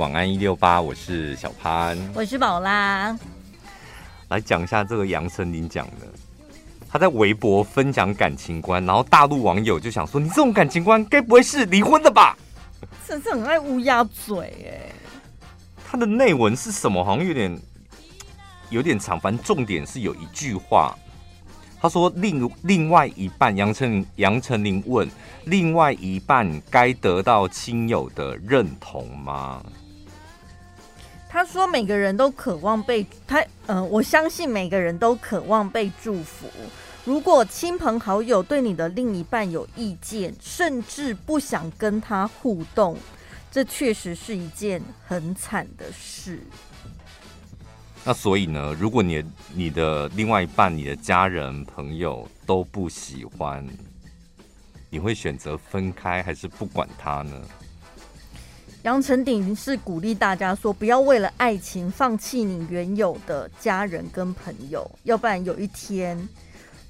晚安一六八，我是小潘，我是宝拉，来讲一下这个杨丞琳讲的，他在微博分享感情观，然后大陆网友就想说，你这种感情观该不会是离婚的吧？真是很爱乌鸦嘴哎。他的内文是什么？好像有点有点长，反正重点是有一句话。他说另：“另另外一半，杨丞杨丞琳问，另外一半该得到亲友的认同吗？”他说：“每个人都渴望被他，嗯、呃，我相信每个人都渴望被祝福。如果亲朋好友对你的另一半有意见，甚至不想跟他互动，这确实是一件很惨的事。”那所以呢，如果你你的另外一半、你的家人、朋友都不喜欢，你会选择分开还是不管他呢？杨丞琳是鼓励大家说，不要为了爱情放弃你原有的家人跟朋友，要不然有一天。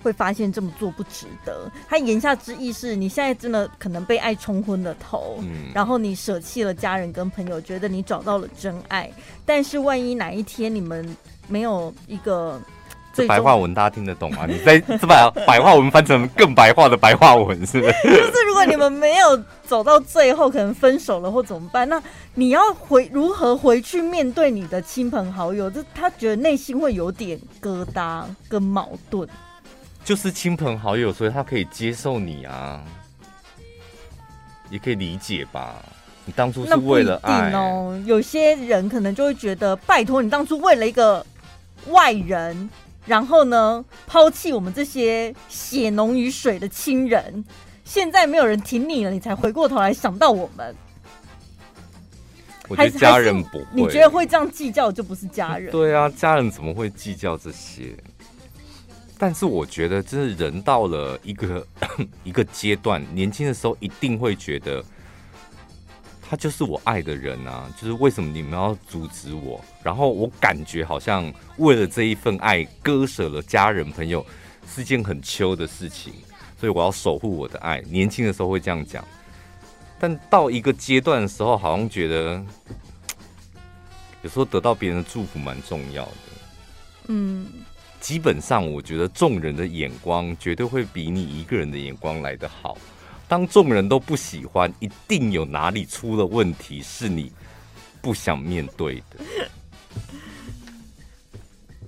会发现这么做不值得。他言下之意是你现在真的可能被爱冲昏了头，嗯，然后你舍弃了家人跟朋友，觉得你找到了真爱。但是万一哪一天你们没有一个这白话文，大家听得懂吗？你在这把白话文翻成更白话的白话文，是不是？就是如果你们没有走到最后，可能分手了或怎么办？那你要回如何回去面对你的亲朋好友？这他觉得内心会有点疙瘩跟矛盾。就是亲朋好友，所以他可以接受你啊，也可以理解吧。你当初是为了爱哦。有些人可能就会觉得，拜托你当初为了一个外人，然后呢抛弃我们这些血浓于水的亲人，现在没有人挺你了，你才回过头来想到我们。我觉得家人不会，你觉得会这样计较就不是家人。对啊，家人怎么会计较这些？但是我觉得，真是人到了一个 一个阶段，年轻的时候一定会觉得，他就是我爱的人啊！就是为什么你们要阻止我？然后我感觉好像为了这一份爱，割舍了家人朋友，是件很糗的事情。所以我要守护我的爱。年轻的时候会这样讲，但到一个阶段的时候，好像觉得有时候得到别人的祝福蛮重要的。嗯。基本上，我觉得众人的眼光绝对会比你一个人的眼光来得好。当众人都不喜欢，一定有哪里出了问题，是你不想面对的。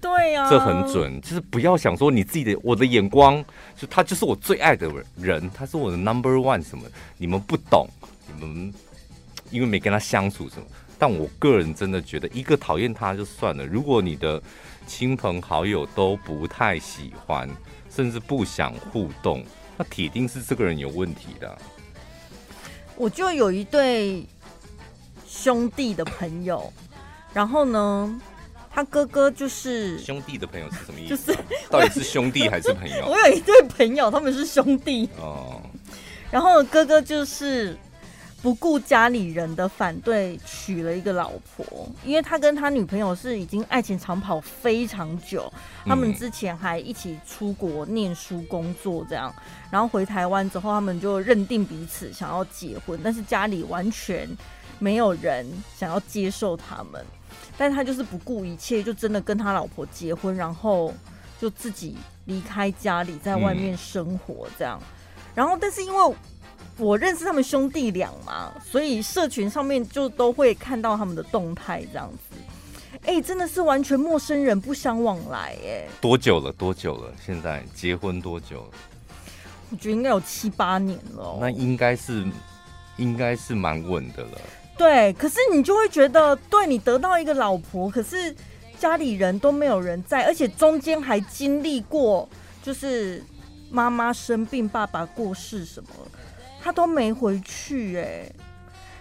对呀，这很准。就是不要想说你自己的，我的眼光就他就是我最爱的人，他是我的 number one 什么？你们不懂，你们因为没跟他相处什么。但我个人真的觉得，一个讨厌他就算了。如果你的亲朋好友都不太喜欢，甚至不想互动，那铁定是这个人有问题的。我就有一对兄弟的朋友，然后呢，他哥哥就是兄弟的朋友是什么意思？就是 到底是兄弟还是朋友？我有一对朋友，他们是兄弟哦，然后哥哥就是。不顾家里人的反对，娶了一个老婆。因为他跟他女朋友是已经爱情长跑非常久，他们之前还一起出国念书、工作这样。然后回台湾之后，他们就认定彼此想要结婚，但是家里完全没有人想要接受他们。但他就是不顾一切，就真的跟他老婆结婚，然后就自己离开家里，在外面生活这样。然后，但是因为。我认识他们兄弟俩嘛，所以社群上面就都会看到他们的动态这样子。哎、欸，真的是完全陌生人不相往来哎。多久了？多久了？现在结婚多久了？我觉得应该有七八年了。那应该是，应该是蛮稳的了。对，可是你就会觉得，对你得到一个老婆，可是家里人都没有人在，而且中间还经历过，就是妈妈生病、爸爸过世什么。他都没回去哎、欸，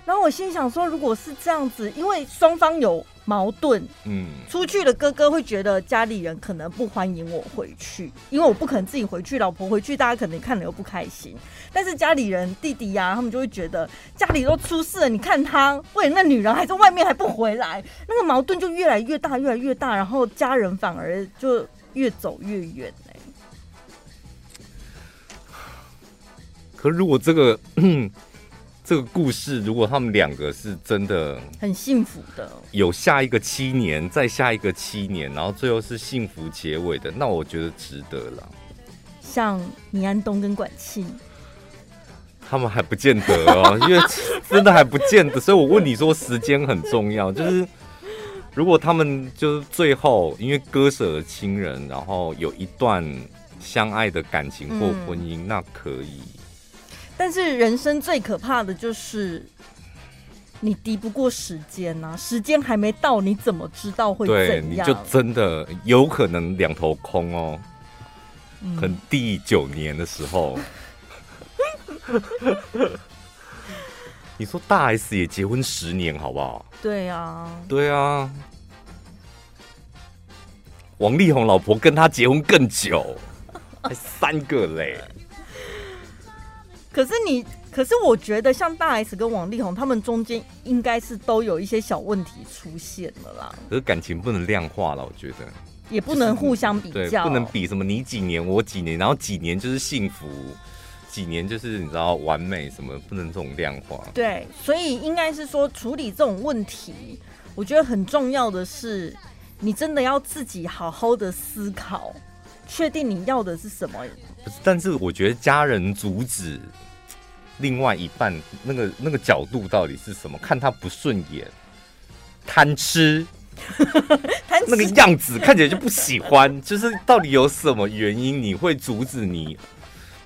然后我心想说，如果是这样子，因为双方有矛盾，嗯，出去的哥哥会觉得家里人可能不欢迎我回去，因为我不可能自己回去，老婆回去，大家可能看了又不开心。但是家里人弟弟呀、啊，他们就会觉得家里都出事了，你看他为了那女人还在外面还不回来，那个矛盾就越来越大，越来越大，然后家人反而就越走越远。可如果这个 这个故事，如果他们两个是真的很幸福的，有下一个七年，再下一个七年，然后最后是幸福结尾的，那我觉得值得了。像倪安东跟管庆，他们还不见得哦，因为真的还不见得，所以我问你说时间很重要，就是如果他们就是最后因为割舍了亲人，然后有一段相爱的感情或婚姻，嗯、那可以。但是人生最可怕的就是你敌不过时间呐，时间还没到，你怎么知道会怎样？对，你就真的有可能两头空哦。嗯、可能第九年的时候，你说大 S 也结婚十年，好不好？对啊，对啊。王力宏老婆跟他结婚更久，还三个嘞。可是你，可是我觉得像大 S 跟王力宏他们中间应该是都有一些小问题出现了啦。可是感情不能量化了，我觉得也不能互相比较，对，不能比什么你几年我几年，然后几年就是幸福，几年就是你知道完美什么，不能这种量化。对，所以应该是说处理这种问题，我觉得很重要的是，你真的要自己好好的思考，确定你要的是什么。不是，但是我觉得家人阻止。另外一半那个那个角度到底是什么？看他不顺眼，贪吃，那个样子看起来就不喜欢。就是到底有什么原因你会阻止你？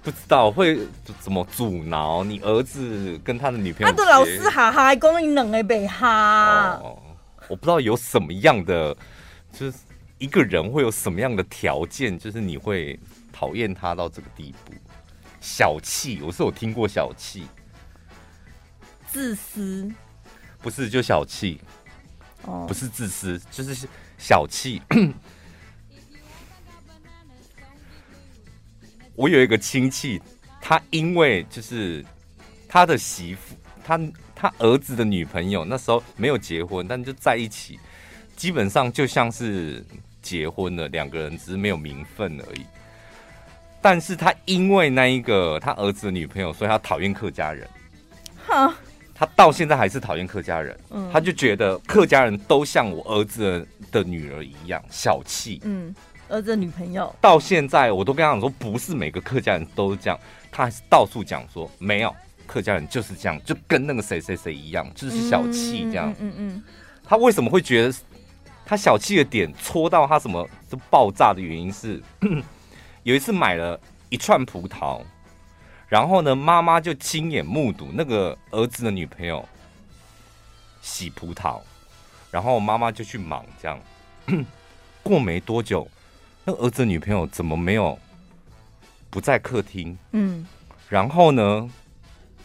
不知道会怎么阻挠你儿子跟他的女朋友？他的老师哈哈讲你冷的被哈。我不知道有什么样的，就是一个人会有什么样的条件，就是你会讨厌他到这个地步。小气，我是有听过小气，自私，不是就小气，哦，不是自私，就是小气。我有一个亲戚，他因为就是他的媳妇，他他儿子的女朋友那时候没有结婚，但就在一起，基本上就像是结婚了，两个人只是没有名分而已。但是他因为那一个他儿子的女朋友，所以他讨厌客家人。哈，他到现在还是讨厌客家人。嗯，他就觉得客家人都像我儿子的女儿一样小气。嗯，儿子的女朋友到现在我都跟他讲说，不是每个客家人都是这样，他还是到处讲说没有客家人就是这样，就跟那个谁谁谁一样，就是小气这样。嗯嗯，嗯。他为什么会觉得他小气的点戳到他什么就爆炸的原因是？有一次买了一串葡萄，然后呢，妈妈就亲眼目睹那个儿子的女朋友洗葡萄，然后妈妈就去忙，这样 过没多久，那儿子的女朋友怎么没有不在客厅？嗯，然后呢，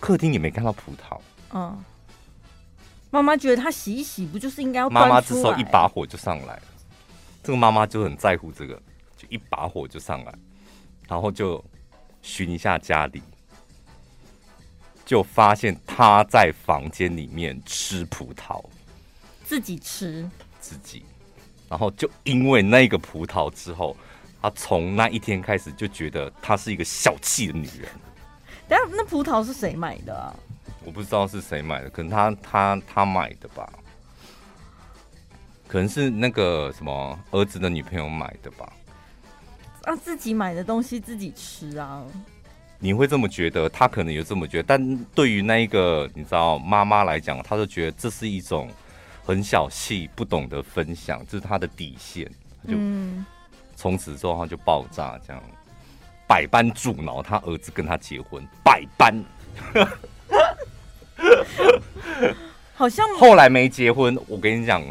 客厅也没看到葡萄。嗯，妈妈觉得她洗一洗不就是应该要？妈妈这时候一把火就上来了，这个妈妈就很在乎这个。就一把火就上来，然后就寻一下家里，就发现他在房间里面吃葡萄，自己吃自己，然后就因为那个葡萄之后，他从那一天开始就觉得她是一个小气的女人。等下，那葡萄是谁买的啊？我不知道是谁买的，可能他他他买的吧，可能是那个什么儿子的女朋友买的吧。让、啊、自己买的东西自己吃啊！你会这么觉得？他可能有这么觉得，但对于那一个你知道妈妈来讲，他就觉得这是一种很小气、不懂得分享，这、就是他的底线。就从此之后他就爆炸，这样百般阻挠他儿子跟他结婚，百般。好像后来没结婚。我跟你讲，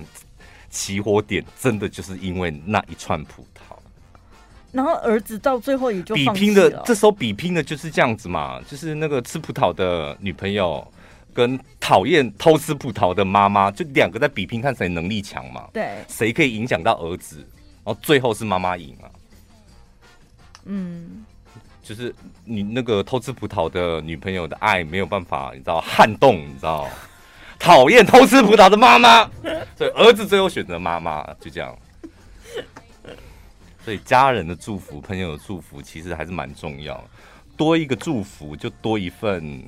起火点真的就是因为那一串葡萄。然后儿子到最后也就比拼的，这时候比拼的就是这样子嘛，就是那个吃葡萄的女朋友跟讨厌偷吃葡萄的妈妈，就两个在比拼看谁能力强嘛。对，谁可以影响到儿子，然后最后是妈妈赢了。嗯，就是你那个偷吃葡萄的女朋友的爱没有办法，你知道撼动，你知道，讨厌偷吃葡萄的妈妈，所以儿子最后选择妈妈，就这样。所以家人的祝福、朋友的祝福，其实还是蛮重要。多一个祝福，就多一份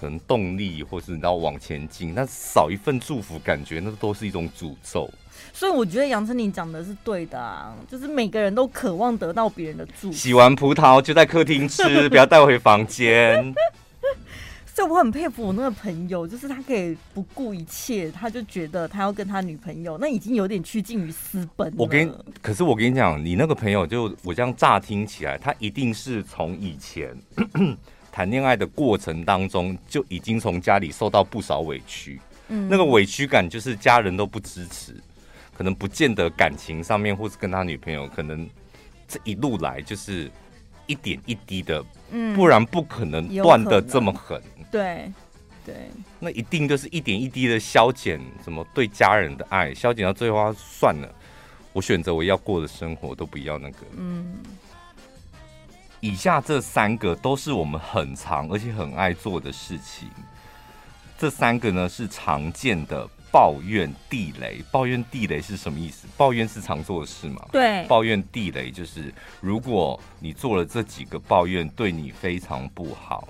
可可能动力，或是你知道往前进，那少一份祝福，感觉那都是一种诅咒。所以我觉得杨丞琳讲的是对的啊，就是每个人都渴望得到别人的祝福。洗完葡萄就在客厅吃，不要带回房间。所以我很佩服我那个朋友，就是他可以不顾一切，他就觉得他要跟他女朋友，那已经有点趋近于私奔。我跟，可是我跟你讲，你那个朋友就我这样乍听起来，他一定是从以前 谈恋爱的过程当中就已经从家里受到不少委屈，嗯，那个委屈感就是家人都不支持，可能不见得感情上面，或是跟他女朋友，可能这一路来就是一点一滴的，嗯，不然不可能断的这么狠。对，对，那一定就是一点一滴的消减，什么对家人的爱，消减到最后，算了，我选择我要过的生活，都不要那个。嗯，以下这三个都是我们很常而且很爱做的事情。这三个呢是常见的抱怨地雷。抱怨地雷是什么意思？抱怨是常做的事嘛？对，抱怨地雷就是如果你做了这几个抱怨，对你非常不好。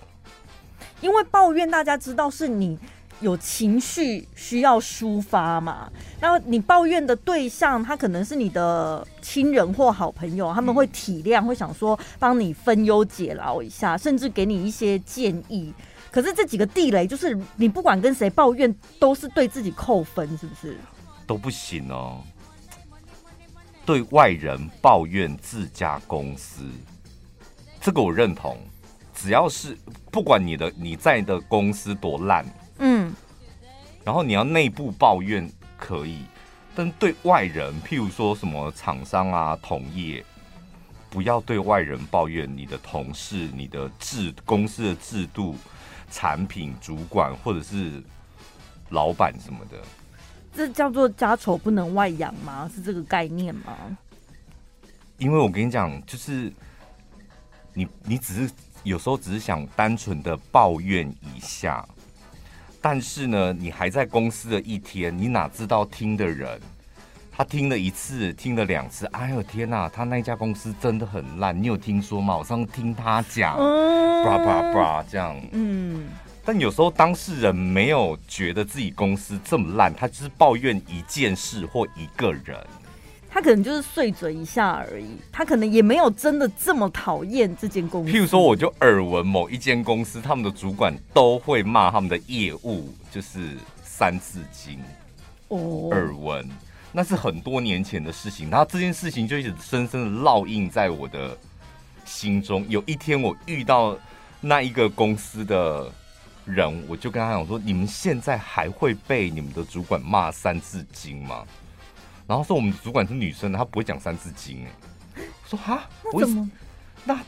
因为抱怨，大家知道是你有情绪需要抒发嘛。然后你抱怨的对象，他可能是你的亲人或好朋友，他们会体谅，会想说帮你分忧解劳一下，甚至给你一些建议。可是这几个地雷，就是你不管跟谁抱怨，都是对自己扣分，是不是？都不行哦。对外人抱怨自家公司，这个我认同。只要是不管你的你在的公司多烂，嗯，然后你要内部抱怨可以，但对外人，譬如说什么厂商啊、同业，不要对外人抱怨你的同事、你的制公司的制度、产品、主管或者是老板什么的。这叫做家丑不能外扬吗？是这个概念吗？因为我跟你讲，就是你你只是。有时候只是想单纯的抱怨一下，但是呢，你还在公司的一天，你哪知道听的人，他听了一次，听了两次，哎呦天哪，他那家公司真的很烂，你有听说吗？我上次听他讲，叭叭叭这样，嗯，但有时候当事人没有觉得自己公司这么烂，他就是抱怨一件事或一个人。他可能就是碎嘴一下而已，他可能也没有真的这么讨厌这间公司。譬如说，我就耳闻某一间公司，他们的主管都会骂他们的业务，就是三字经。哦，耳闻，那是很多年前的事情，然后这件事情就一直深深的烙印在我的心中。有一天我遇到那一个公司的人，我就跟他讲说：“你们现在还会被你们的主管骂三字经吗？”然后说我们主管是女生，她不会讲三字经哎。说哈，我怎么？那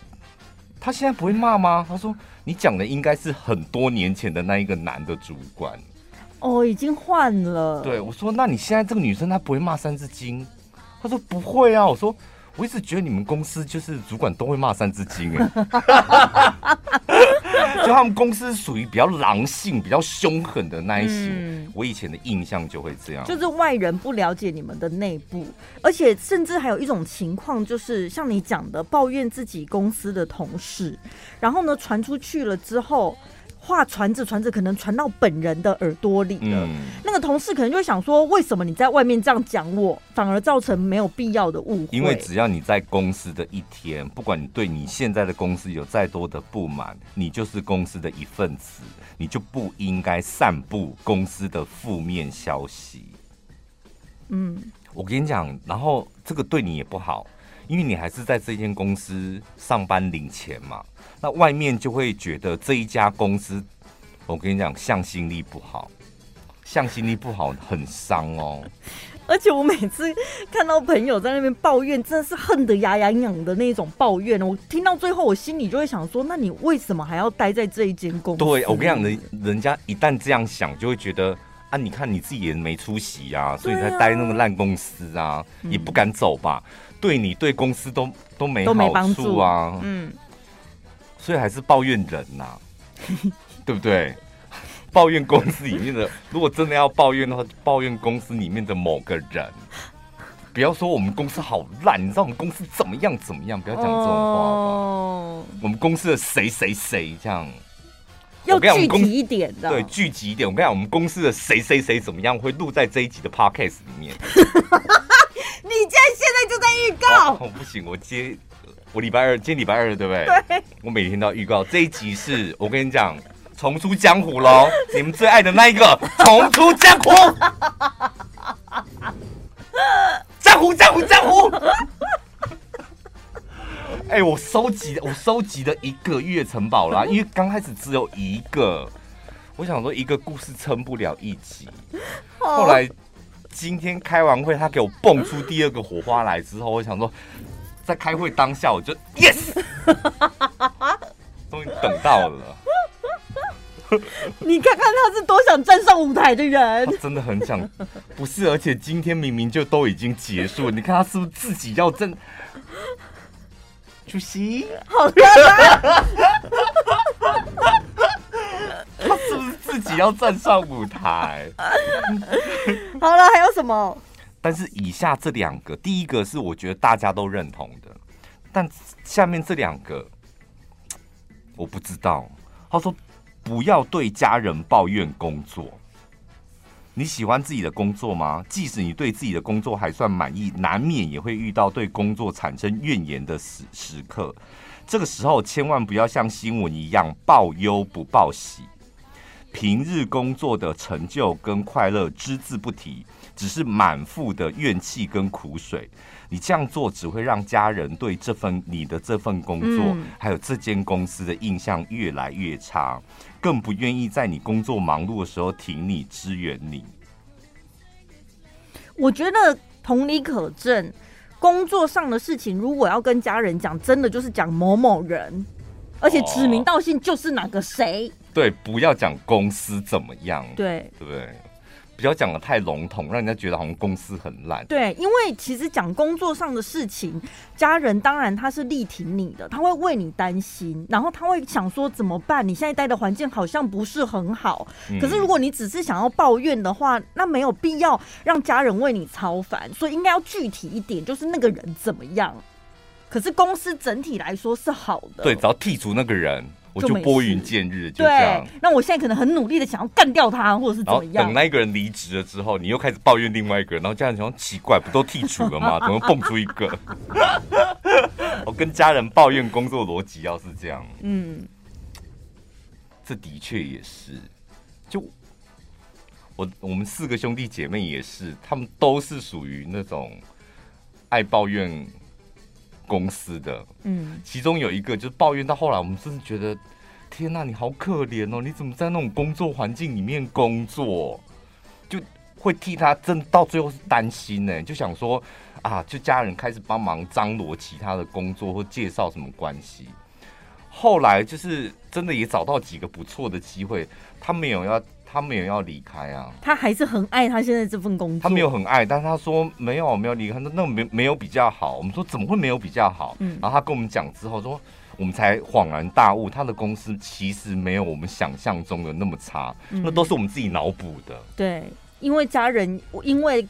他现在不会骂吗？他说你讲的应该是很多年前的那一个男的主管。哦，已经换了。对，我说那你现在这个女生她不会骂三字经？她说不会啊。我说我一直觉得你们公司就是主管都会骂三字经哎。就他们公司属于比较狼性、比较凶狠的那一型，嗯，我以前的印象就会这样。就是外人不了解你们的内部，而且甚至还有一种情况，就是像你讲的，抱怨自己公司的同事，然后呢传出去了之后。话传着传着，可能传到本人的耳朵里了。嗯。那个同事可能就会想说：为什么你在外面这样讲我，反而造成没有必要的误会？因为只要你在公司的一天，不管你对你现在的公司有再多的不满，你就是公司的一份子，你就不应该散布公司的负面消息。嗯，我跟你讲，然后这个对你也不好，因为你还是在这间公司上班领钱嘛。那外面就会觉得这一家公司，我跟你讲，向心力不好，向心力不好很伤哦。而且我每次看到朋友在那边抱怨，真的是恨得牙痒痒的那种抱怨。我听到最后，我心里就会想说：那你为什么还要待在这一间公司？对，我跟你讲，人人家一旦这样想，就会觉得啊，你看你自己也没出息啊，所以才待那么烂公司啊，也不敢走吧？对你对公司都都没好处啊，嗯。所以还是抱怨人呐、啊，对不对？抱怨公司里面的，如果真的要抱怨的话，抱怨公司里面的某个人。不要说我们公司好烂，你知道我们公司怎么样怎么样？不要讲这种话吧。Oh. 我们公司的谁谁谁这样，要具体一点的，对，具体一点。我跟你讲，我们公司的谁谁谁怎么样会录在这一集的 podcast 里面。你竟然现在就在预告？哦，不行，我接我礼拜二，今天礼拜二对不对？对。我每天都要预告这一集是，我跟你讲，重出江湖喽！你们最爱的那一个重出 江湖。江湖，江湖，江湖！哎、欸，我收集，我收集了一个月城堡啦，因为刚开始只有一个，我想说一个故事撑不了一集，后来今天开完会，他给我蹦出第二个火花来之后，我想说，在开会当下，我就 yes，终于等到了。你看看他是多想站上舞台的人，他真的很想，不是？而且今天明明就都已经结束了，你看他是不是自己要站？主席，好的吗？他是不是自己要站上舞台？好了，还有什么？但是以下这两个，第一个是我觉得大家都认同的，但下面这两个我不知道。他说不要对家人抱怨工作。你喜欢自己的工作吗？即使你对自己的工作还算满意，难免也会遇到对工作产生怨言的时时刻。这个时候千万不要像新闻一样报忧不报喜，平日工作的成就跟快乐只字不提，只是满腹的怨气跟苦水。你这样做只会让家人对这份你的这份工作，还有这间公司的印象越来越差。更不愿意在你工作忙碌的时候挺你、支援你。我觉得同理可证，工作上的事情如果要跟家人讲，真的就是讲某某人，而且指名道姓就是哪个谁。对，不要讲公司怎么样。对，对不对？不要讲的太笼统，让人家觉得好像公司很烂。对，因为其实讲工作上的事情，家人当然他是力挺你的，他会为你担心，然后他会想说怎么办？你现在待的环境好像不是很好。嗯。可是如果你只是想要抱怨的话，那没有必要让家人为你操烦，所以应该要具体一点，就是那个人怎么样。可是公司整体来说是好的。对，只要剔除那个人。我就拨云见日，就这样。那我现在可能很努力的想要干掉他，或者是怎么样？等那一个人离职了之后，你又开始抱怨另外一个人，然后家人想奇怪，不都剔除了吗？怎么蹦出一个？我跟家人抱怨工作逻辑要是这样，嗯，这的确也是。就我我们四个兄弟姐妹也是，他们都是属于那种爱抱怨。公司的，嗯，其中有一个就是抱怨到后来，我们真的觉得，天哪，你好可怜哦！你怎么在那种工作环境里面工作？就会替他，真到最后是担心呢，就想说啊，就家人开始帮忙张罗其他的工作或介绍什么关系。后来就是真的也找到几个不错的机会，他没有要。他没有要离开啊，他还是很爱他现在这份工作。他没有很爱，但是他说没有没有离开，那那没没有比较好。我们说怎么会没有比较好？嗯，然后他跟我们讲之后说，我们才恍然大悟，他的公司其实没有我们想象中的那么差，嗯，那都是我们自己脑补的。对，因为家人，因为。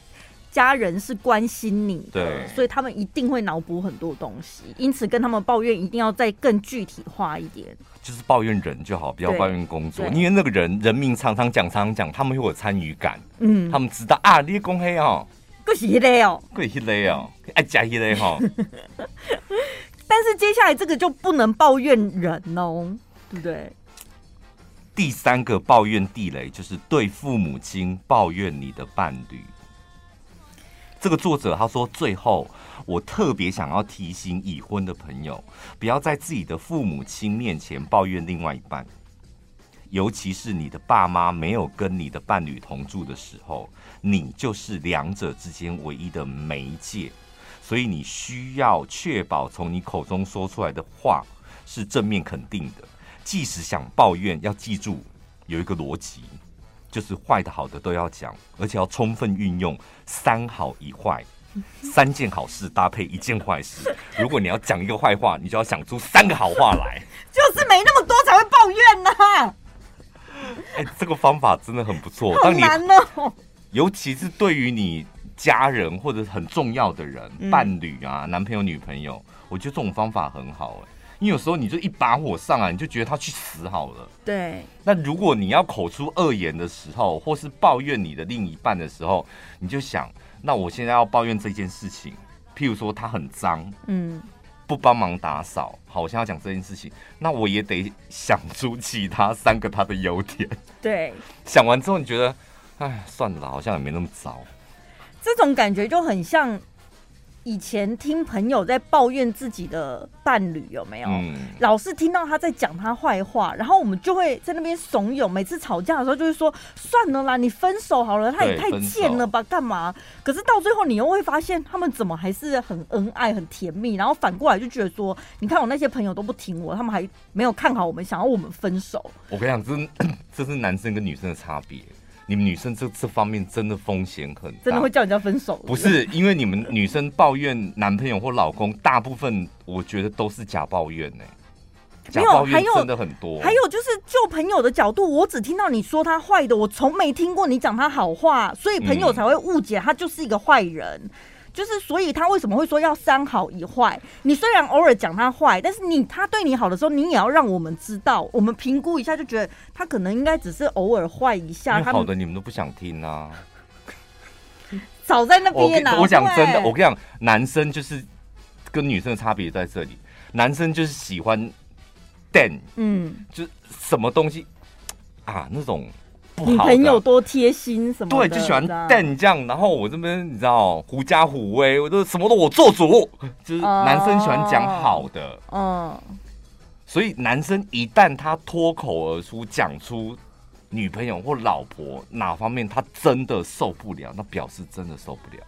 家人是关心你的，所以他们一定会脑补很多东西，因此跟他们抱怨一定要再更具体化一点，就是抱怨人就好，不要抱怨工作，因为那个人人名常常讲，常常讲，他们会有参与感，嗯，他们知道啊，你公黑哦，贵是一类哦，贵是一类哦，爱加一类哈，但是接下来这个就不能抱怨人哦，对不对？第三个抱怨地雷就是对父母亲抱怨你的伴侣。这个作者他说：“最后，我特别想要提醒已婚的朋友，不要在自己的父母亲面前抱怨另外一半，尤其是你的爸妈没有跟你的伴侣同住的时候，你就是两者之间唯一的媒介，所以你需要确保从你口中说出来的话是正面肯定的。即使想抱怨，要记住有一个逻辑。”就是坏的好的都要讲，而且要充分运用三好一坏，三件好事搭配一件坏事。如果你要讲一个坏话，你就要想出三个好话来。就是没那么多才会抱怨呢、啊。哎、欸，这个方法真的很不错。好难哦，尤其是对于你家人或者很重要的人、嗯、伴侣啊、男朋友、女朋友，我觉得这种方法很好。哎，因为有时候你就一把火上来，你就觉得他去死好了。对。那如果你要口出恶言的时候，或是抱怨你的另一半的时候，你就想，那我现在要抱怨这件事情，譬如说他很脏，嗯，不帮忙打扫。好，我现在要讲这件事情，那我也得想出其他三个他的优点。对。想完之后，你觉得，哎，算了啦，好像也没那么糟。这种感觉就很像。以前听朋友在抱怨自己的伴侣有没有？嗯、老是听到他在讲他坏话，然后我们就会在那边怂恿。每次吵架的时候，就会说：“算了啦，你分手好了。”他也太贱了吧，干嘛？可是到最后，你又会发现他们怎么还是很恩爱、很甜蜜。然后反过来就觉得说：“你看我那些朋友都不听我，他们还没有看好我们，想要我们分手。”我跟你讲，这 这是男生跟女生的差别。你们女生这这方面真的风险很大，真的会叫人家分手。不是因为你们女生抱怨男朋友或老公，大部分我觉得都是假抱怨呢、欸。假抱怨真的很多。还有就是就朋友的角度，我只听到你说他坏的，我从没听过你讲他好话，所以朋友才会误解他就是一个坏人。嗯就是，所以他为什么会说要三好一坏？你虽然偶尔讲他坏，但是你他对你好的时候，你也要让我们知道，我们评估一下，就觉得他可能应该只是偶尔坏一下。他好的，你们都不想听啊？早在那边呢。我讲真的，我跟你讲，男生就是跟女生的差别在这里，男生就是喜欢电，嗯，就是什么东西啊那种。女朋友多贴心什么？对，就喜欢瞪这样。然后我这边你知道，狐假虎威，我都什么都我做主。就是男生喜欢讲好的，嗯。所以男生一旦他脱口而出讲出女朋友或老婆哪方面他真的受不了，那表示真的受不了。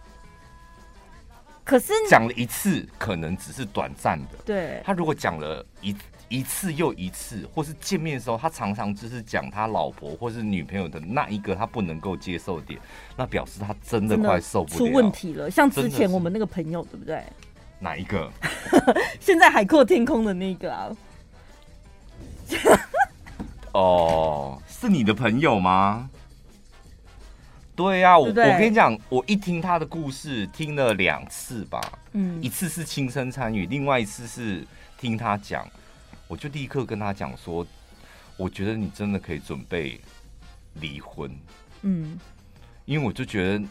可是讲了一次可能只是短暂的，对。他如果讲了一。一次又一次，或是见面的时候，他常常就是讲他老婆或是女朋友的那一个他不能够接受点，那表示他真的快受不了，出问题了。像之前我们那个朋友，对不对？哪一个？现在海阔天空的那个啊？哦，是你的朋友吗？对呀、啊，我我跟你讲，我一听他的故事，听了两次吧。嗯，一次是亲身参与，另外一次是听他讲。我就立刻跟他讲说，我觉得你真的可以准备离婚，嗯，因为我就觉得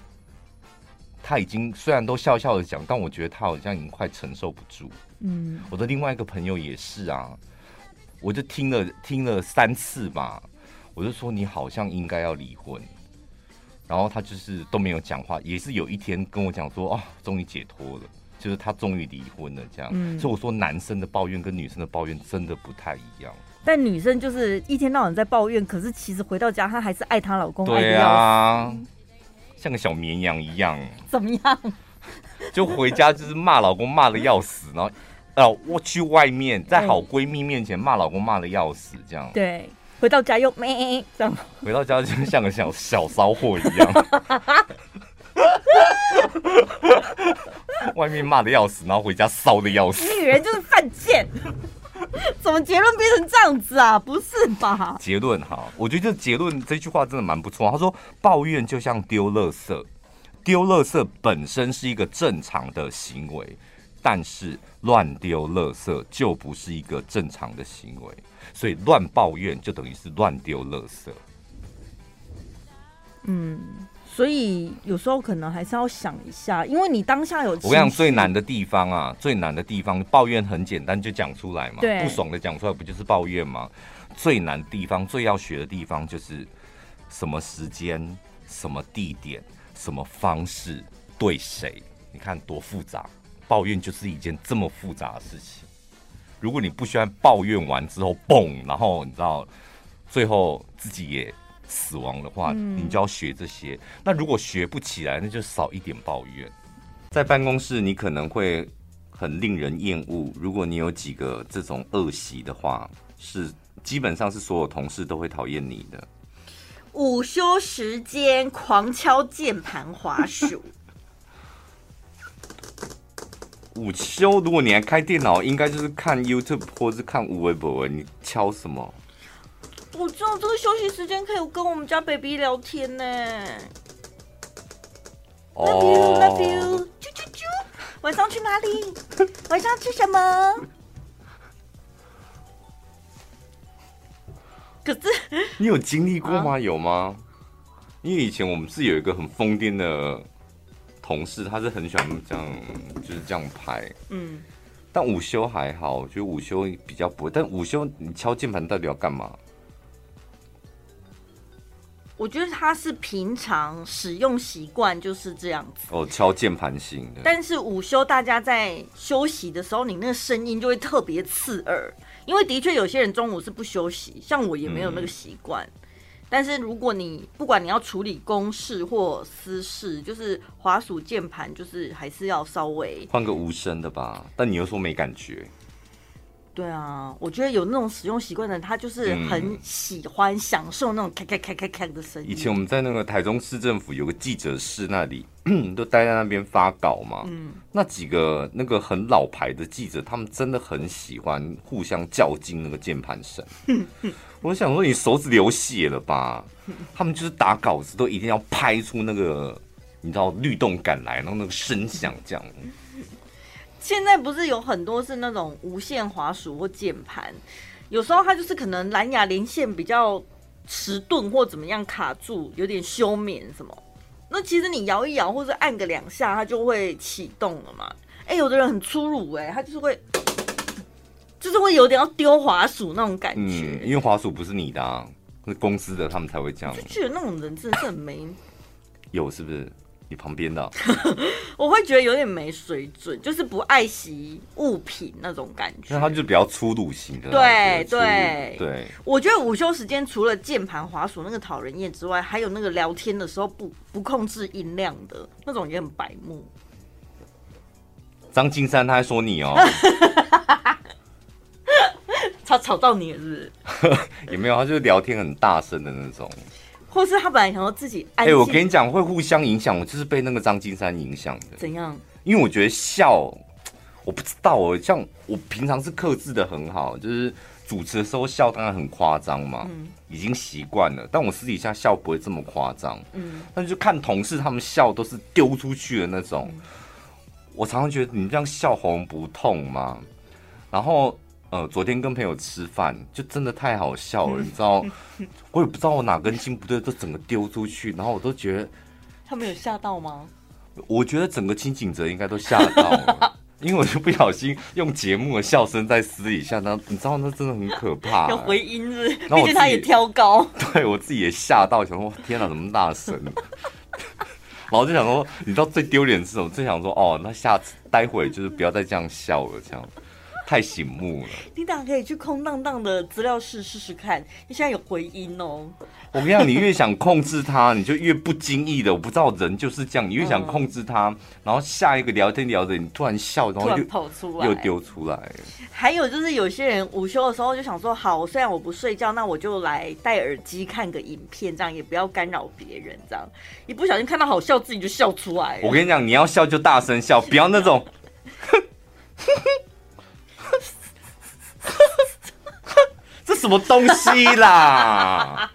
他已经虽然都笑笑的讲，但我觉得他好像已经快承受不住，嗯，我的另外一个朋友也是啊，我就听了听了三次吧，我就说你好像应该要离婚，然后他就是都没有讲话，也是有一天跟我讲说，哦，终于解脱了。就是他终于离婚了，这样，嗯，所以我说男生的抱怨跟女生的抱怨真的不太一样。但女生就是一天到晚在抱怨，可是其实回到家她还是爱她老公，对啊，像个小绵羊一样。怎么样？就回家就是骂老公骂的要死，然后呃，我去外面在好闺蜜面前骂老公骂的要死，这样。对，回到家又咩这样。回到家就像个小小骚货一样。外面骂的要死，然后回家骚的要死。女人就是犯贱，怎么结论变成这样子啊？不是吧？结论哈，我觉得这结论这句话真的蛮不错。他说，抱怨就像丢垃圾，丢垃圾本身是一个正常的行为，但是乱丢垃圾就不是一个正常的行为，所以乱抱怨就等于是乱丢垃圾。嗯。所以有时候可能还是要想一下，因为你当下有。我想最难的地方啊，最难的地方，抱怨很简单，就讲出来嘛。对。不爽的讲出来，不就是抱怨吗？最难的地方，最要学的地方，就是什么时间、什么地点、什么方式、对谁？你看多复杂，抱怨就是一件这么复杂的事情。如果你不喜欢抱怨完之后，嘣，然后你知道，最后自己也。死亡的话，你就要学这些。嗯。那如果学不起来，那就少一点抱怨。在办公室，你可能会很令人厌恶。如果你有几个这种恶习的话，是基本上是所有同事都会讨厌你的。午休时间狂敲键盘滑鼠。午休，如果你还开电脑，应该就是看 YouTube 或是看无微博。你敲什么？我知道这个休息时间可以跟我们家 baby 聊天呢。Love you，love you，啾啾啾。晚上去哪里？晚上吃什么？可是你有经历过吗？有吗？因为以前我们是有一个很疯癫的同事，他是很喜欢这样，就是这样拍。嗯，但午休还好，就午休比较不。但午休你敲键盘到底要干嘛？我觉得他是平常使用习惯就是这样子哦，敲键盘型的。但是午休大家在休息的时候，你那个声音就会特别刺耳，因为的确有些人中午是不休息，像我也没有那个习惯。嗯但是如果你不管你要处理公事或私事，就是滑鼠键盘，就是还是要稍微换个无声的吧。但你又说没感觉。对啊，我觉得有那种使用习惯的人，他就是很喜欢享受那种咔咔咔咔咔的声音。以前我们在那个台中市政府有个记者室那里，都待在那边发稿嘛。嗯，那几个那个很老牌的记者，他们真的很喜欢互相较劲那个键盘声。我想说，你手指流血了吧？他们就是打稿子都一定要拍出那个你知道律动感来，然后那个声响这样。现在不是有很多是那种无线滑鼠或键盘，有时候它就是可能蓝牙连线比较迟钝或怎么样卡住，有点休眠什么。那其实你摇一摇或者按个两下，它就会启动了嘛。哎、欸，有的人很粗鲁哎、欸，他就是会，就是会有点要丢滑鼠那种感觉。嗯，因为滑鼠不是你的啊，是公司的，他们才会这样。就觉得那种人真的是很没有是不是？你旁边的，我会觉得有点没水准，就是不爱惜物品那种感觉。那他就比较粗鲁型的。对对对，我觉得午休时间除了键盘、滑鼠那个讨人厌之外，还有那个聊天的时候不不控制音量的那种也很白目。张金山他还说你哦，他吵到你了是不是？也没有，他就是聊天很大声的那种。或是他本来想要自己。哎，我跟你讲，会互相影响。我就是被那个张金山影响的。怎样？因为我觉得笑，我不知道哦。像我平常是克制的很好，就是主持的时候笑当然很夸张嘛，嗯，已经习惯了。但我私底下笑不会这么夸张，嗯。但就看同事他们笑都是丢出去的那种，嗯，我常常觉得你这样笑喉咙不痛吗？然后。呃，昨天跟朋友吃饭，就真的太好笑了，你知道？我也不知道我哪根筋不对，都整个丢出去，然后我都觉得他们有吓到吗？我觉得整个清醒者应该都吓到了，因为我就不小心用节目的笑声在私底下，那你知道那真的很可怕，有回音是，毕竟他也挑高，对我自己也吓到，想说天哪，怎么那么大声？然后就想说，你知道最丢脸的是什么？最想说哦，那下次待会就是不要再这样笑了，这样。太醒目了！你大可以去空荡荡的资料室试试看，你现在有回音哦。我跟你讲，你越想控制它，你就越不经意的。我不知道人就是这样，你越想控制它，然后下一个聊天聊着，你突然笑，然后又跑出来，又丢出来。还有就是有些人午休的时候就想说，好，虽然我不睡觉，那我就来戴耳机看个影片，这样也不要干扰别人，这样一不小心看到好笑，自己就笑出来。我跟你讲，你要笑就大声笑，不要那种。什么东西啦？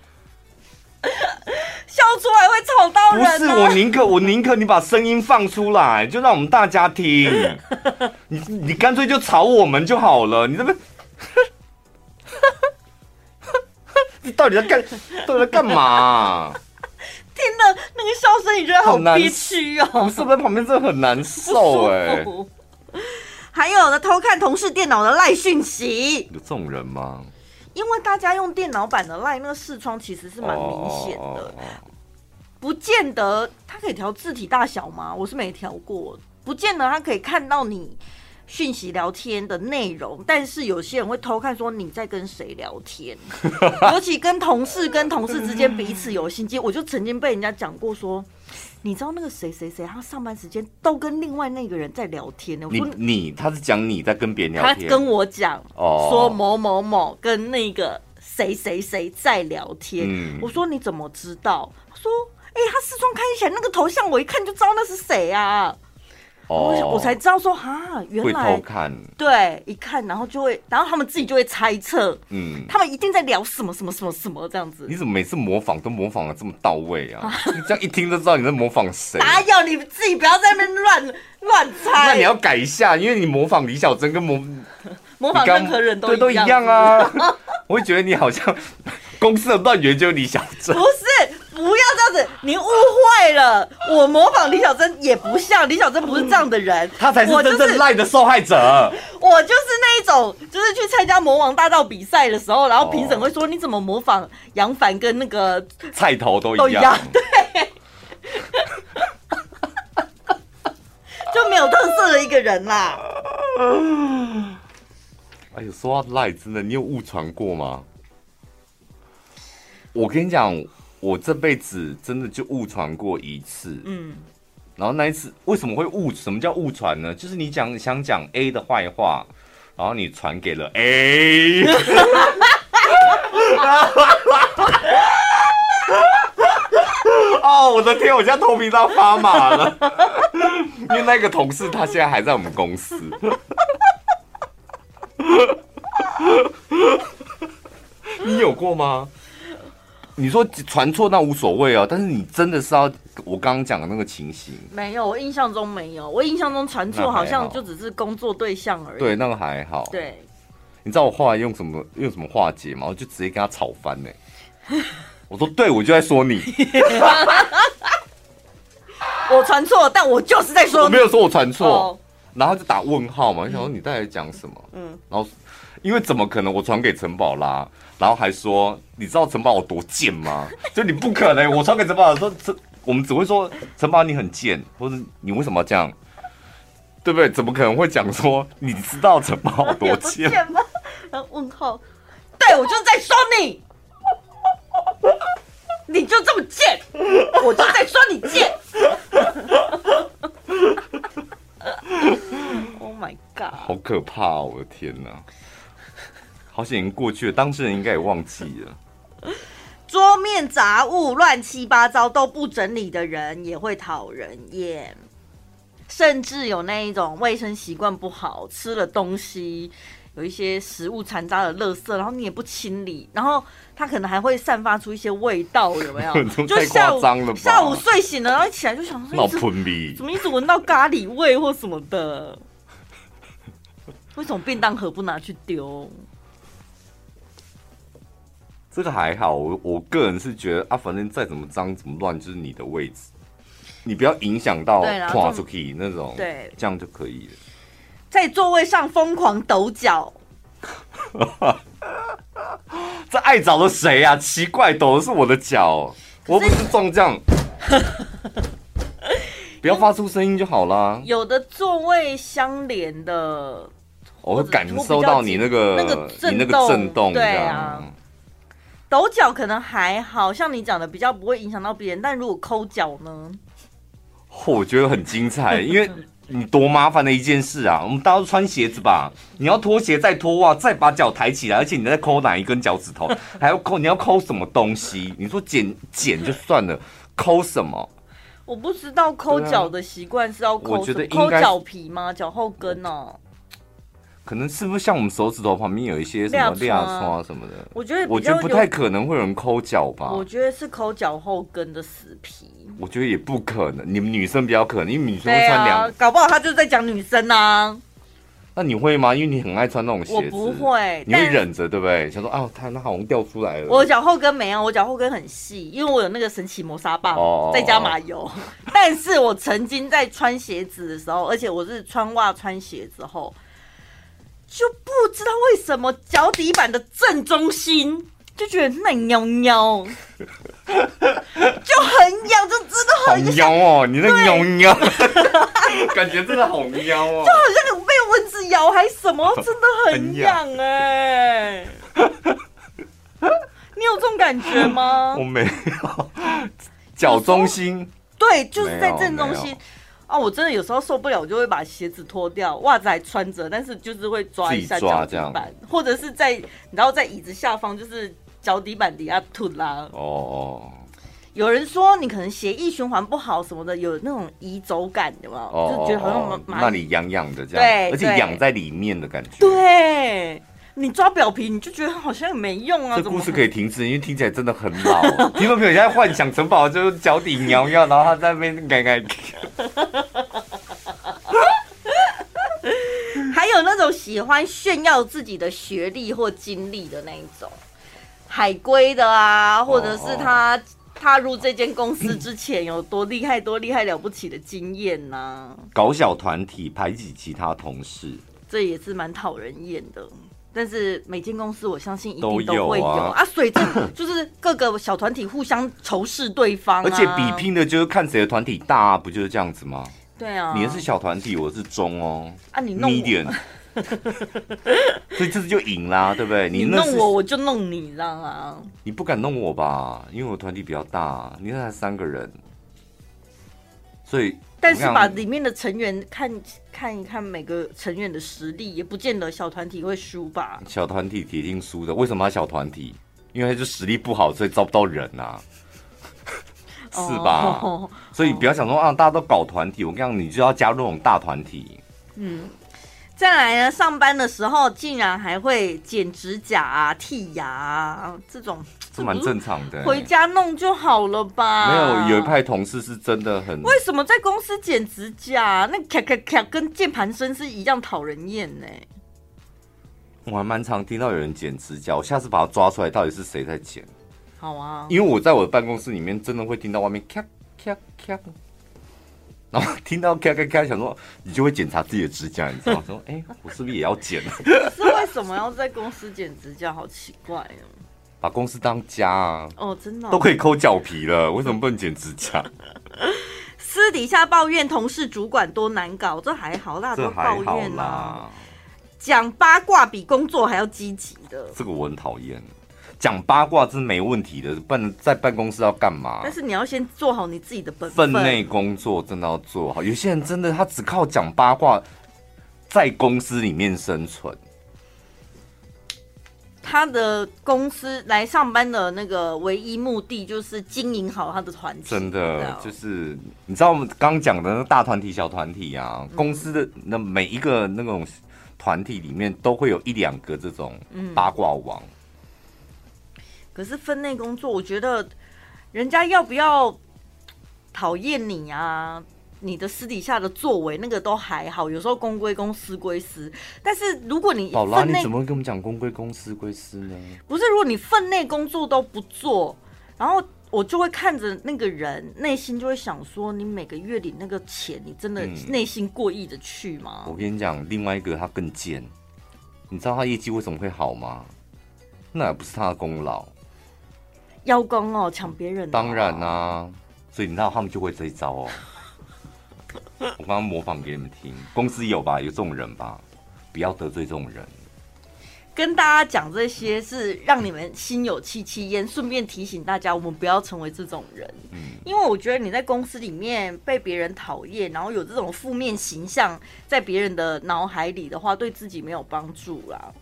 笑出来会吵到人。不是，我宁可我宁可你把声音放出来，就让我们大家听。你你干脆就吵我们就好了。你这边，你到底在干？到底在干嘛？听了那个笑声，你觉得好憋屈哦。我们是不是在旁边真的很难受哎？还有的偷看同事电脑的赖讯息，有这种人吗？因为大家用电脑版的 LINE，那个视窗其实是蛮明显的，oh, oh, oh, oh. 不见得它可以调字体大小吗？我是没调过，不见得它可以看到你讯息聊天的内容，但是有些人会偷看说你在跟谁聊天，尤其跟同事跟同事之间彼此有心机，我就曾经被人家讲过说。你知道那个谁谁谁，他上班时间都跟另外那个人在聊天呢。你你他是讲你在跟别人聊天，他跟我讲哦，说某某某跟那个谁谁谁在聊天。嗯，我说你怎么知道？他说，哎，他视窗开起来那个头像，我一看就知道那是谁啊。我、oh, 我才知道说哈，原来会偷看，对，一看然后就会，然后他们自己就会猜测，嗯，他们一定在聊什么什么什么什么这样子。你怎么每次模仿都模仿的这么到位啊？你这样一听就知道你在模仿谁。哪有，你自己不要在那边乱乱猜。那你要改一下，因为你模仿李小珍跟模 模仿任何人都对都一样啊。我会觉得你好像。公司的乱源就是李小珍。不是，不要这样子，你误会了。我模仿李小珍也不像，李小珍不是这样的人，他才是真正赖的受害者。我就是那一种，就是去参加魔王大道比赛的时候，然后评审会说你怎么模仿杨凡跟那个 菜头都一样，都一样，对，就没有特色的一个人啦。哎呦，说到赖，真的，你有误传过吗？我跟你讲，我这辈子真的就误传过一次。嗯，然后那一次为什么会误？什么叫误传呢？就是你讲想讲 A 的坏话，然后你传给了 A。哦，我的天，我现在头皮都要发麻了，因为那个同事他现在还在我们公司。你有过吗？你说传错那无所谓啊，但是你真的是要我刚刚讲的那个情形？没有，我印象中没有。我印象中传错好像就只是工作对象而已。对，那个还好。对，你知道我后来用什么用什么化解吗？我就直接跟他吵翻呢。我说对，我就在说你。我传错，但我就是在说你。我没有说我传错。Oh. 然后就打问号嘛，你想说你到底讲什么？嗯，然后因为怎么可能我传给陈宝拉，然后还说你知道城堡有多贱吗？就你不可能，我传给陈宝拉说这，我们只会说城堡你很贱，或者你为什么要这样？对不对？怎么可能会讲说你知道城堡有多贱吗？然后问号，对，我就是在说你，你就这么贱，我就在说你贱。Oh my god！好可怕哦！我的天哪，好险已经过去了，当事人应该也忘记了。桌面杂物乱七八糟都不整理的人也会讨人厌，甚至有那一种卫生习惯不好，吃了东西有一些食物残渣的垃圾，然后你也不清理，然后他可能还会散发出一些味道，有没有？就下午下午睡醒了，然后一起来就想说，怎么一直闻到咖喱味或什么的？为什么便当盒不拿去丢？这个还好，我我个人是觉得啊，反正再怎么脏怎么乱，就是你的位置，你不要影响到跨出去那种，对，这样就可以了。在座位上疯狂抖脚，这爱找的谁呀？奇怪，抖的是我的脚，我不是撞这样。不要发出声音就好啦。有的座位相连的。我会感受到你那个那个你那个震动，对啊，抖脚可能还好像你讲的比较不会影响到别人，但如果抠脚呢？我觉得很精彩，因为你多麻烦的一件事啊！我们大家都穿鞋子吧，你要脱鞋再脱袜，再把脚抬起来，而且你在抠哪一根脚趾头，还要抠，你要抠什么东西？你说剪剪就算了，抠什么？我不知道抠脚的习惯是要抠，抠脚皮吗？脚后跟呢？可能是不是像我们手指头旁边有一些什么裂疮什么的？我觉得我觉得不太可能会有人抠脚吧。我觉得是抠脚后跟的死皮。我觉得也不可能，你们女生比较可能，因为女生会穿凉、啊。搞不好他就是在讲女生啊。那你会吗？因为你很爱穿那种鞋子。我不会，你会忍着对不对？想说啊，他那好像掉出来了。我脚后跟没有，我脚后跟很细，因为我有那个神奇磨砂棒，再加麻油。但是我曾经在穿鞋子的时候，而且我是穿袜穿鞋之后。就不知道为什么脚底板的正中心就觉得那痒痒，就很痒，就真的很痒哦！你那痒痒，感觉真的好痒哦，就好像你被蚊子咬还是什么，真的很痒哎！你有这种感觉吗？我没有，脚中心，对，就是在正中心。啊，我真的有时候受不了，我就会把鞋子脱掉，袜子还穿着，但是就是会抓一下脚底板，或者是在然后在椅子下方，就是脚底板底下吐啦。哦，有人说你可能血液循环不好什么的，有那种移走感，有没有？哦、就觉得好像那里痒痒的这样，对，而且痒在里面的感觉，对。你抓表皮，你就觉得好像也没用啊。这故事可以停止，因为听起来真的很老。听众朋友现在幻想城堡就是脚底痒痒，然后他在那边改改。还有那种喜欢炫耀自己的学历或经历的那一种，海归的啊，或者是他踏入这间公司之前有多厉害、多厉害了不起的经验呐、啊。搞小团体排挤其他同事，这也是蛮讨人厌的。但是每间公司我相信一定都会有，有啊，啊，所以这就是各个小团体互相仇视对方、啊，而且比拼的就是看谁的团体大、啊，不就是这样子吗？对啊，你的是小团体，我是中哦，啊，你弄我，medium，所以这次就赢啦，对不对？你弄我，我就弄你，知道吗？你不敢弄我吧？因为我团体比较大，你那才三个人，所以。但是把里面的成员看看一看每个成员的实力，也不见得小团体会输吧？小团体铁定输的，为什么他小团体？因为他就实力不好，所以招不到人啊，是吧？哦、所以不要想说啊，大家都搞团体，我跟你讲，你就要加入那种大团体。嗯。再来呢，上班的时候竟然还会剪指甲啊、剔牙啊，这种是蛮正常的。回家弄就好了吧？没有，有一派同事是真的很。为什么在公司剪指甲？那咔咔咔跟键盘声是一样讨人厌呢？我还蛮常听到有人剪指甲，我下次把它抓出来，到底是谁在剪？好啊，因为我在我的办公室里面真的会听到外面咔咔咔。然后听到咔咔咔，想说你就会检查自己的指甲，你知道吗？说哎，我是不是也要剪？是为什么要在公司剪指甲？好奇怪哦！把公司当家啊！哦，真的、哦、都可以抠脚皮了，为什么不能剪指甲？私底下抱怨同事主管多难搞，这还好，大家都抱怨啦。讲八卦比工作还要积极的，这个我很讨厌。讲八卦是没问题的，办在办公室要干嘛？但是你要先做好你自己的本分，分内工作真的要做好。有些人真的他只靠讲八卦在公司里面生存。他的公司来上班的那个唯一目的就是经营好他的团体。真的就是你知道我们刚讲的那个大团体、小团体啊，公司的那每一个那种团体里面都会有一两个这种八卦王。嗯可是分内工作，我觉得人家要不要讨厌你啊？你的私底下的作为那个都还好，有时候公归公，私归私。但是如果你宝拉，你怎么会跟我们讲公归公，私归私呢？不是，如果你分内工作都不做，然后我就会看着那个人，内心就会想说：你每个月领那个钱，你真的内心过意的去吗？嗯，我跟你讲，另外一个他更贱，你知道他业绩为什么会好吗？那也不是他的功劳。邀功哦，抢别人、哦。当然啊，所以你知道他们就会这一招哦。我刚刚模仿给你们听，公司有吧？有这种人吧？不要得罪这种人。跟大家讲这些是让你们心有戚戚焉，顺便提醒大家，我们不要成为这种人。嗯，因为我觉得你在公司里面被别人讨厌，然后有这种负面形象在别人的脑海里的话，对自己没有帮助啦。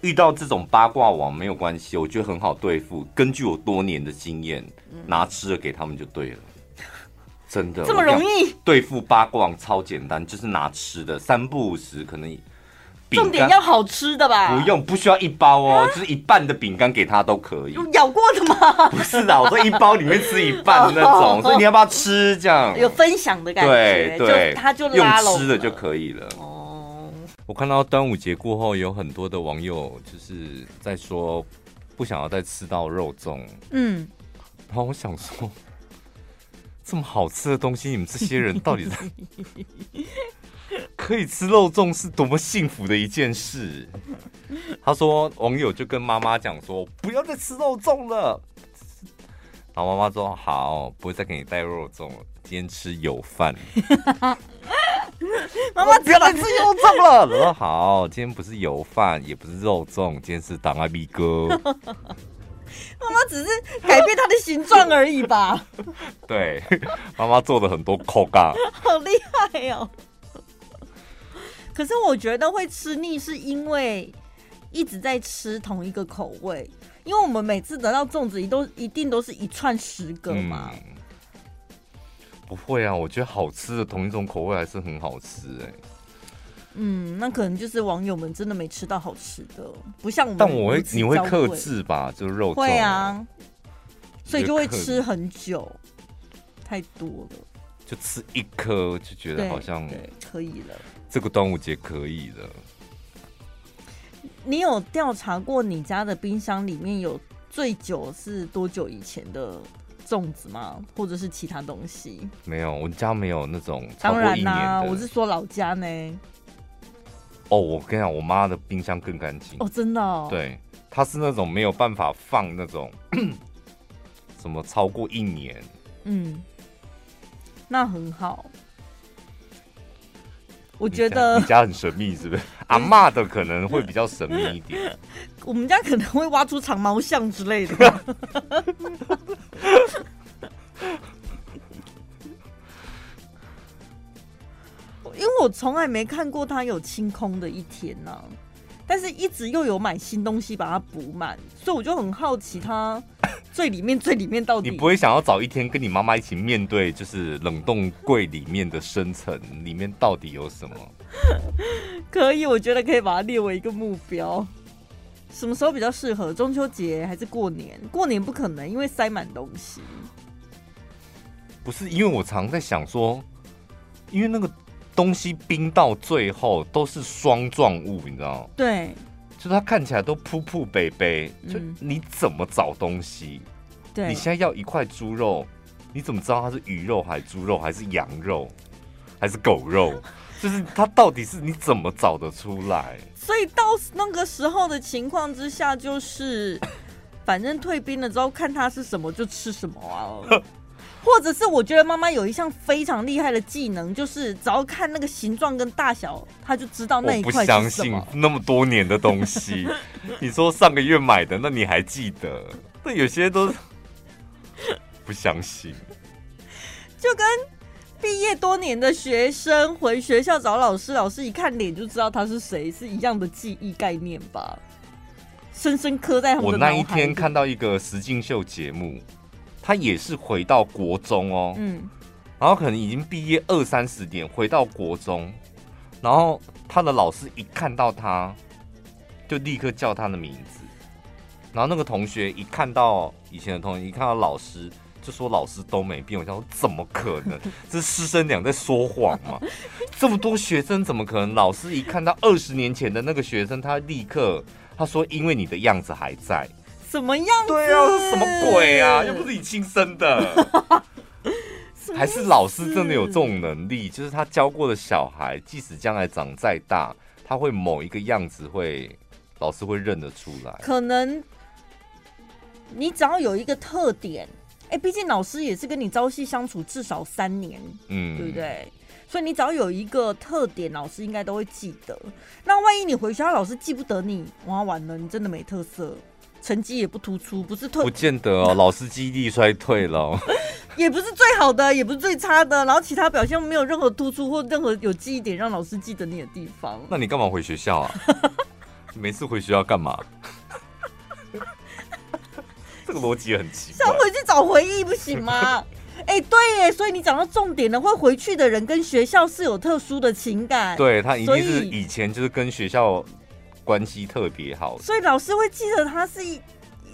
遇到这种八卦王没有关系，我觉得很好对付。根据我多年的经验，拿吃的给他们就对了。真的，这么容易对付八卦王超简单，就是拿吃的，三不五时可能。重点要好吃的吧？不用，不需要一包哦，就是一半的饼干给他都可以。有咬过的吗？不是的，我说一包里面吃一半的 那种，所以你要不要吃？这样有分享的感觉，对对，他就用吃的就可以了。我看到端午节过后，有很多的网友就是在说不想要再吃到肉粽。嗯，然后我想说，这么好吃的东西，你们这些人到底在 可以吃肉粽是多么幸福的一件事？他说，网友就跟妈妈讲说，不要再吃肉粽了。然后妈妈说，好，不会再给你带肉粽了，今天吃有饭。妈妈不要再吃油粽了。我说好，今天不是油饭，也不是肉粽，今天是当阿咪哥。妈妈只是改变它的形状而已吧？对，妈妈做了很多口感，好厉害哦。可是我觉得会吃腻，是因为一直在吃同一个口味，因为我们每次得到粽子，都一定都是一串十个嘛。嗯不会啊，我觉得好吃的同一种口味还是很好吃哎、欸。嗯，那可能就是网友们真的没吃到好吃的，不像我们。但我会，你会克制吧？就是肉粽。会啊，所以就会吃很久，太多了。就吃一颗就觉得好像可以了。这个端午节可以了。你有调查过你家的冰箱里面有最久是多久以前的粽子吗？或者是其他东西？没有，我家没有那种超过一年的。当然啦、啊，我是说老家呢。哦，我跟你讲，我妈的冰箱更干净。哦，真的、哦。对，她是那种没有办法放那种 什么超过一年。嗯，那很好。我觉得你家，很神秘，是不是？阿妈的可能会比较神秘一点。我们家可能会挖出长毛象之类的。因为我从来没看过他有清空的一天呢、啊，但是一直又有买新东西把它补满，所以我就很好奇它 最里面最里面到底。你不会想要早一天跟你妈妈一起面对，就是冷冻柜里面的深层里面到底有什么？可以，我觉得可以把它列为一个目标。什么时候比较适合？中秋节还是过年？过年不可能，因为塞满东西。不是，因为我常在想说，因为那个。东西冰到最后都是霜状物，你知道吗？对，就它看起来都扑扑北北，就你怎么找东西？对，你现在要一块猪肉，你怎么知道它是鱼肉还是猪肉还是羊肉还是狗肉？就是它到底是你怎么找得出来？所以到那个时候的情况之下，就是反正退兵了之后，看它是什么就吃什么啊。或者是我觉得妈妈有一项非常厉害的技能，就是只要看那个形状跟大小，她就知道那一块是什么。我不相信那么多年的东西，你说上个月买的，那你还记得？那有些都 不相信。就跟毕业多年的学生回学校找老师，老师一看脸就知道他是谁，是一样的记忆概念吧？深深刻在。我那一天看到一个实境秀节目。他也是回到国中哦，嗯，然后可能已经毕业二三十年，回到国中，然后他的老师一看到他，就立刻叫他的名字，然后那个同学一看到以前的同学，一看到老师，就说老师都没变。我想说，怎么可能？这师生俩在说谎吗？这么多学生怎么可能？老师一看到二十年前的那个学生，他立刻他说，因为你的样子还在。什么样子？对啊，是什么鬼啊？又不是你亲生的，还是老师真的有这种能力？就是他教过的小孩，即使将来长再大，他会某一个样子会，老师会认得出来。可能你只要有一个特点，哎，毕竟老师也是跟你朝夕相处至少三年，嗯，对不对？所以你只要有一个特点，老师应该都会记得。那万一你回学校，老师记不得你，哇，完了，你真的没特色。成绩也不突出，不是退不见得哦。老师记忆力衰退了，也不是最好的，也不是最差的。然后其他表现没有任何突出或任何有记忆点让老师记得你的地方。那你干嘛回学校啊？每次回学校干嘛？这个逻辑很奇怪。想回去找回忆不行吗？哎、欸，对耶，所以你讲到重点了，会回去的人跟学校是有特殊的情感。对，他一定是以前就是跟学校。关系特别好，所以老师会记得他是一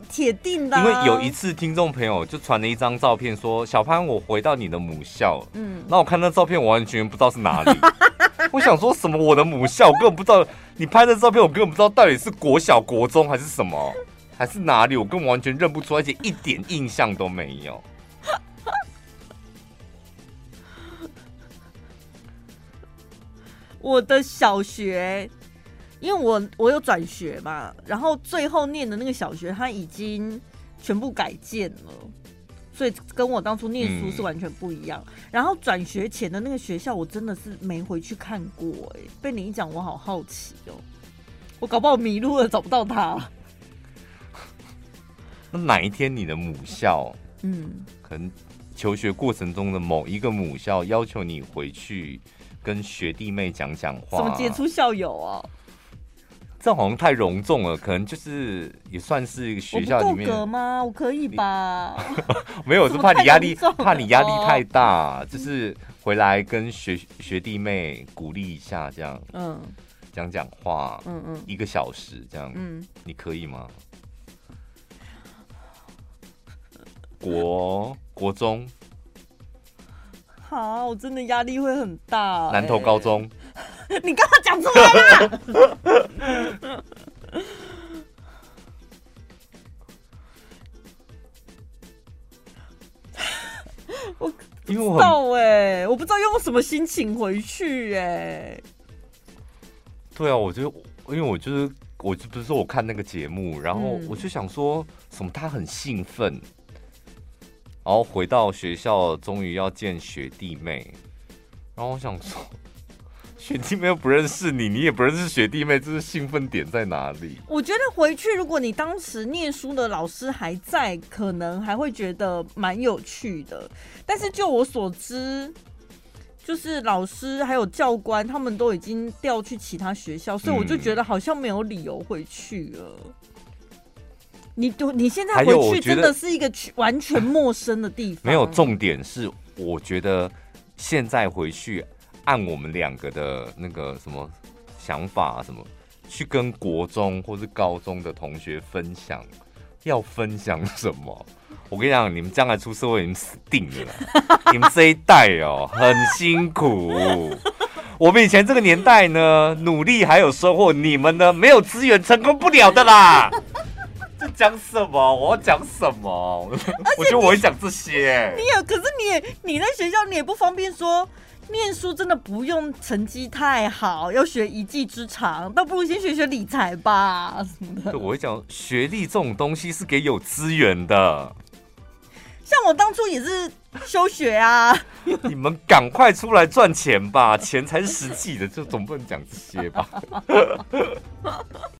铁定的、啊。因为有一次听众朋友就传了一张照片，说小潘，我回到你的母校。嗯，那我看那照片，我完全不知道是哪里。我想说什么？我的母校，我根本不知道。你拍的照片，我根本不知道到底是国小、国中还是什么，还是哪里？我根本完全认不出来，而且一点印象都没有。我的小学。因为我我有转学嘛，然后最后念的那个小学他已经全部改建了，所以跟我当初念书是完全不一样。嗯、然后转学前的那个学校，我真的是没回去看过、欸，哎，被你一讲，我好好奇哦、喔，我搞不好迷路了，找不到他。那哪一天你的母校，嗯，可能求学过程中的某一个母校要求你回去跟学弟妹讲讲话，怎么杰出校友啊？这好像太隆重了，可能就是也算是一个学校里面。我吗？我可以吧？没有，是怕你压力，怕你压力太大，就是回来跟学学弟妹鼓励一下，这样，嗯，讲讲话，嗯嗯，一个小时这样，嗯，你可以吗？国国中，好，我真的压力会很大。南投高中。你刚刚讲错了 为我不知道哎我不知道用什么心情回去哎对啊我就因为我就是我就不是说我看那个节目然后我就想说什么他很兴奋。然后回到学校终于要见学弟妹。然后我想说学弟妹又不认识你，你也不认识学弟妹，这是兴奋点在哪里？我觉得回去，如果你当时念书的老师还在，可能还会觉得蛮有趣的。但是就我所知，就是老师还有教官他们都已经调去其他学校，所以我就觉得好像没有理由回去了。嗯、你都你现在回去真的是一个完全陌生的地方。没有，重点是，我觉得现在回去。按我们两个的那个什么想法，什么去跟国中或是高中的同学分享，要分享什么？我跟你讲，你们将来出社会，你们死定了。你们这一代哦，很辛苦。我们以前这个年代呢，努力还有收获，你们呢，没有资源，成功不了的啦。这讲什么？我要讲什么？我觉得我会讲这些。你有，可是你你在学校，你也不方便说。念书真的不用成绩太好，要学一技之长，倒不如先学学理财吧什么的。我会讲，学历这种东西是给有资源的。像我当初也是休学啊。你们赶快出来赚钱吧，钱才是实际的，就总不能讲这些吧。